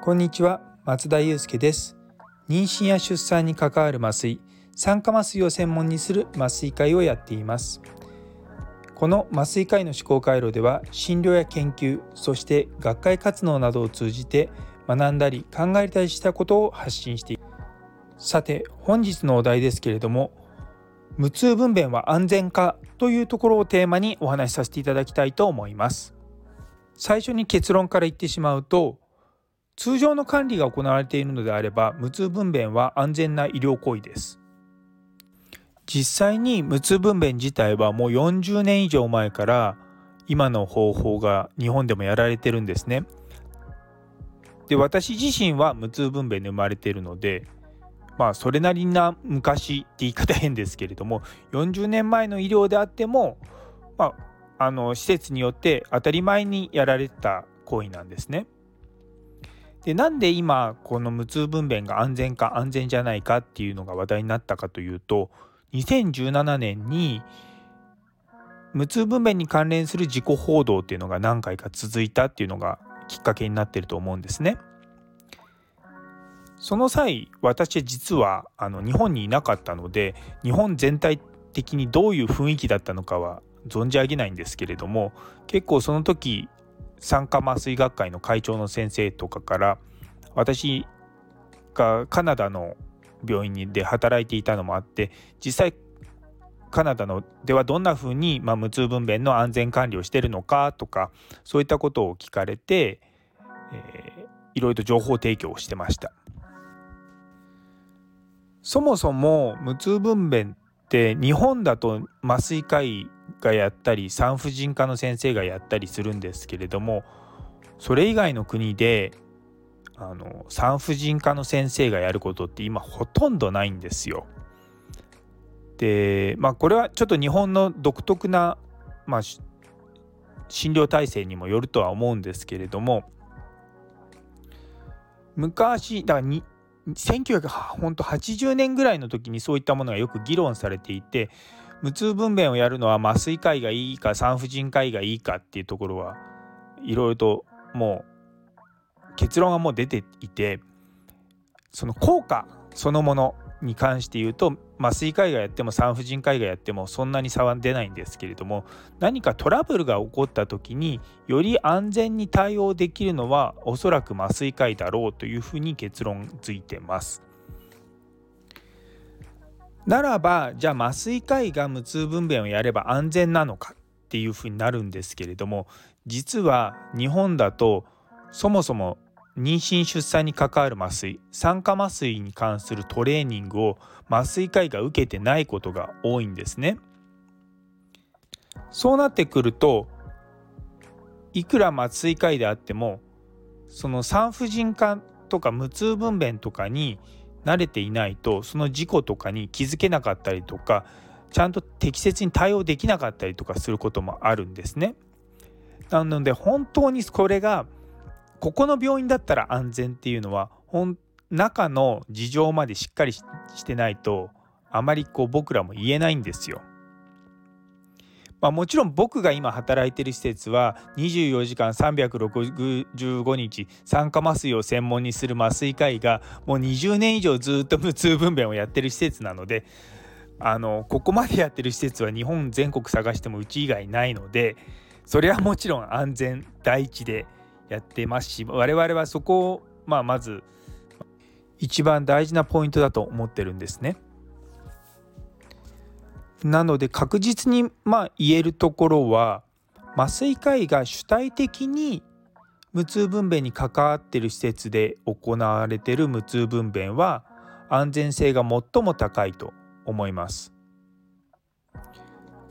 こんにちは松田祐介です。妊娠や出産に関わる麻酔酸化麻酔を専門にする麻酔会をやっています。この麻酔科医の思考回路では診療や研究そして学会活動などを通じて学んだり考えたりしたことを発信しています。さて本日のお題ですけれども無痛分娩は安全かというところをテーマにお話しさせていただきたいと思います最初に結論から言ってしまうと通常の管理が行われているのであれば無痛分娩は安全な医療行為です実際に無痛分娩自体はもう40年以上前から今の方法が日本でもやられてるんですね。で私自身は無痛分娩で生まれているのでまあそれなりな昔って言い方変ですけれども 40年前の医療であってもまああの施設によって当たり前にやられた行為なんですね。でなんで今この無痛分娩が安全か安全じゃないかっていうのが話題になったかというと2017年に無痛分娩に関連する自己報道っていうのが何回か続いたっていうのがきっかけになってると思うんですね。その際私実はあの日本にいなかったので日本全体的にどういう雰囲気だったのかは存じ上げないんですけれども結構その時酸化麻酔学会の会長の先生とかから私がカナダの病院で働いていたのもあって実際カナダのではどんなふうに、まあ、無痛分娩の安全管理をしてるのかとかそういったことを聞かれて、えー、いろいろと情報提供をしてました。そもそも無痛分娩って日本だと麻酔科医がやったり産婦人科の先生がやったりするんですけれどもそれ以外の国であの産婦人科の先生がやることって今ほとんどないんですよ。でまあこれはちょっと日本の独特な、まあ、診療体制にもよるとは思うんですけれども昔だからに1980年ぐらいの時にそういったものがよく議論されていて無痛分娩をやるのは麻酔科医がいいか産婦人科医がいいかっていうところはいろいろともう結論がもう出ていてその効果そのものに関して言うと麻酔科医がやっても産婦人科医がやってもそんなに差は出ないんですけれども何かトラブルが起こった時により安全に対応できるのはおそらく麻酔科医だろうというふうに結論づいてます。ならばじゃあ麻酔科医が無痛分娩をやれば安全なのかっていうふうになるんですけれども実は日本だとそもそも妊娠出産に関わる麻酔酸化麻酔に関するトレーニングを麻酔科医が受けてないことが多いんですね。そうなってくるといくら麻酔科医であってもその産婦人科とか無痛分娩とかに慣れていないとその事故とかに気づけなかったりとかちゃんと適切に対応できなかったりとかすることもあるんですね。なので本当にこれがここの病院だったら安全っていうのは中の事情までしっかりしてないとあまりこう僕らも言えないんですよ。まあ、もちろん僕が今働いてる施設は24時間365日酸化麻酔を専門にする麻酔科医がもう20年以上ずっと無痛分娩をやってる施設なのであのここまでやってる施設は日本全国探してもうち以外ないのでそれはもちろん安全第一でやってますし我々はそこを、まあ、まず一番大事なポイントだと思ってるんですね。なので確実にまあ言えるところは麻酔科医が主体的に無痛分娩に関わっている施設で行われている無痛分娩は安全性が最も高いと思います。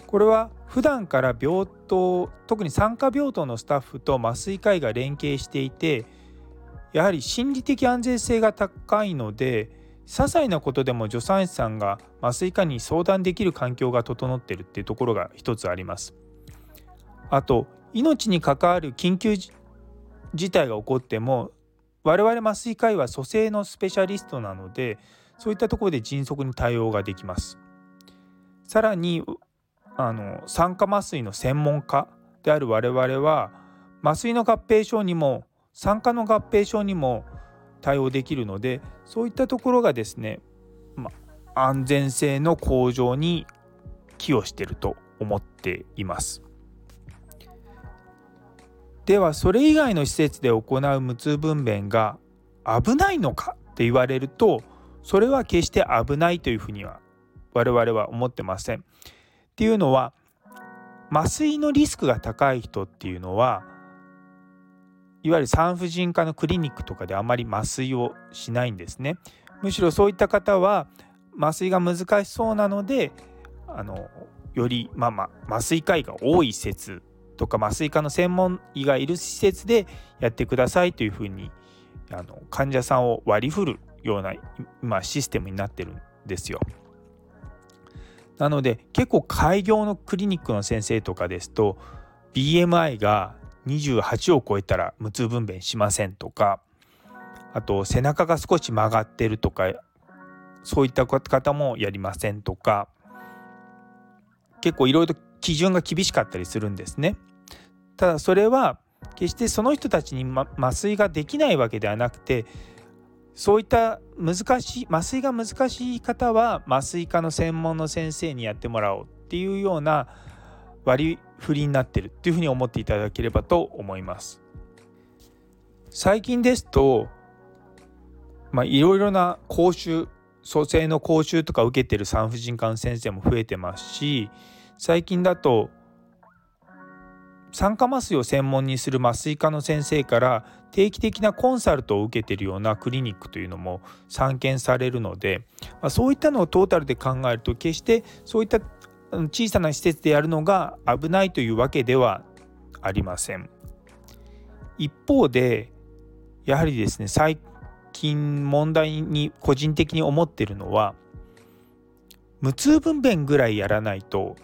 これは普段から病棟特に産科病棟のスタッフと麻酔科医が連携していてやはり心理的安全性が高いので些細なことでも助産師さんが麻酔科に相談できる環境が整っているっていうところが一つあります。あと命に関わる緊急事態が起こっても我々麻酔科医は蘇生のスペシャリストなのでそういったところで迅速に対応ができます。さらにあの酸化麻酔の専門家である我々は麻酔の合併症にも酸化の合併症にも対応できるのでそういったところがですね、ま、安全性の向上に寄与してると思っています。ではそれ以外の施設で行う無痛分娩が危ないのかって言われるとそれは決して危ないというふうには我々は思ってません。っていうのは麻酔のリスクが高い人っていうのはいわゆる産婦人科のクリニックとかであまり麻酔をしないんですね。むしろそういった方は麻酔が難しそうなのであのより、まあまあ、麻酔科医が多い施設とか麻酔科の専門医がいる施設でやってくださいというふうにあの患者さんを割り振るような今システムになってるんですよ。なので結構開業のクリニックの先生とかですと BMI が28を超えたら無痛分娩しませんとかあと背中が少し曲がってるとかそういった方もやりませんとか結構いろいろと基準が厳しかったりするんですね。ただそれは決してその人たちに、麻酔ができないわけではなくてそういった難しい麻酔が難しい方は麻酔科の専門の先生にやってもらおうっていうような割り振りになってるっていうふうに思っていただければと思います。最近ですとまあいろいろな講習蘇生の講習とか受けてる産婦人科の先生も増えてますし最近だと酸化麻酔を専門にする麻酔科の先生から定期的なコンサルトを受けているようなクリニックというのも散見されるので、まあ、そういったのをトータルで考えると決してそういった小さな施設でやるのが危ないというわけではありません。一方でやはりですね最近問題に個人的に思ってるのは無痛分娩ぐらいやらないと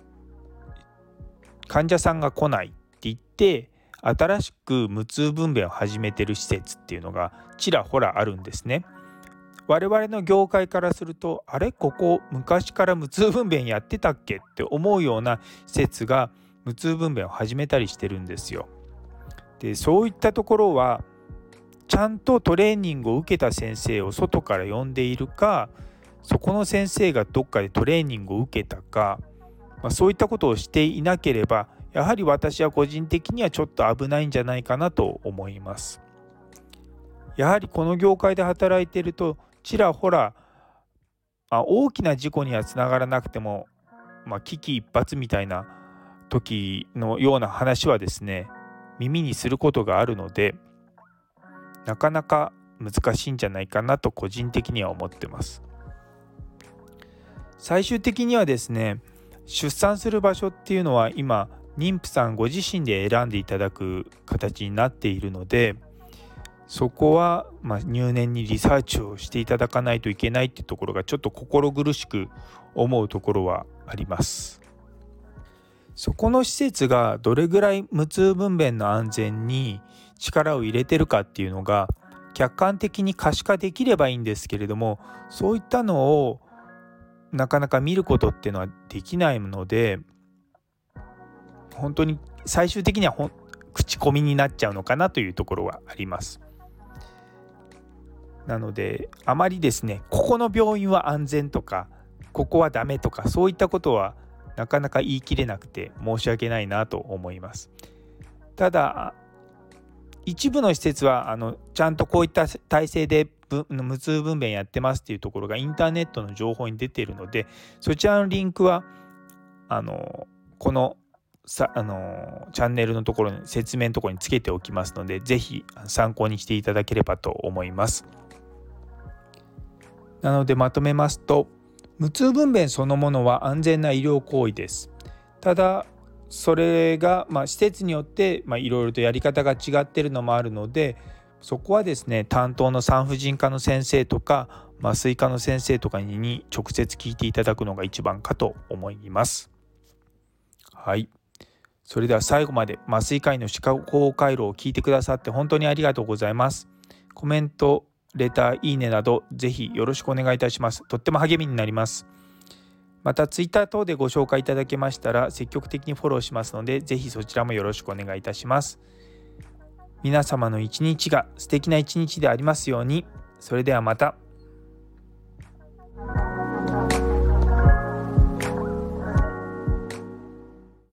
患者さんが来ないって言って新しく無痛分娩を始めてる施設っていうのがちらほらあるんですね。我々の業界からするとあれ？ここ昔から無痛分娩やってたっけって思うような施設が無痛分娩を始めたりしてるんですよ。でそういったところはちゃんとトレーニングを受けた先生を外から呼んでいるかそこの先生がどっかでトレーニングを受けたか、まあ、そういったことをしていなければやはり私は個人的にはちょっと危ないんじゃないかなと思います。やはりこの業界で働いているとちらほら、まあ、大きな事故にはつながらなくても、まあ、危機一髪みたいな時のような話はですね耳にすることがあるのでなかなか難しいんじゃないかなと個人的には思ってます。最終的にはですね出産する場所っていうのは今妊婦さんご自身で選んでいただく形になっているのでそこはま入念にリサーチをしていただかないといけないっていうところがちょっと心苦しく思うところはあります。そこの施設がどれぐらい無痛分娩の安全に力を入れてるかっていうのが客観的に可視化できればいいんですけれどもそういったのをなかなか見ることっていうのはできないので本当に最終的には口コミになっちゃうのかなというところはあります。なのであまりですねここの病院は安全とかここはダメとかそういったことはなかなか言い切れなくて申し訳ないなと思います。ただ一部の施設はあのちゃんとこういった体制で無痛分娩やってますっていうところがインターネットの情報に出ているのでそちらのリンクはあのこのさあのチャンネルのところに説明のところにつけておきますので是非参考にしていただければと思います。なのでまとめますと無痛分娩そのものは安全な医療行為です。ただそれが、まあ、施設によっていろいろとやり方が違ってるのもあるのでそこはですね担当の産婦人科の先生とか麻酔科の先生とかに直接聞いていただくのが一番かと思います。はい。それでは最後まで麻酔科医の歯科公回路を聞いてくださって本当にありがとうございます。コメント、レター、いいねなどぜひよろしくお願いいたします。とっても励みになります。また Twitter 等でご紹介いただけましたら積極的にフォローしますのでぜひそちらもよろしくお願いいたします。皆様の一日が素敵な一日でありますように。それではまた。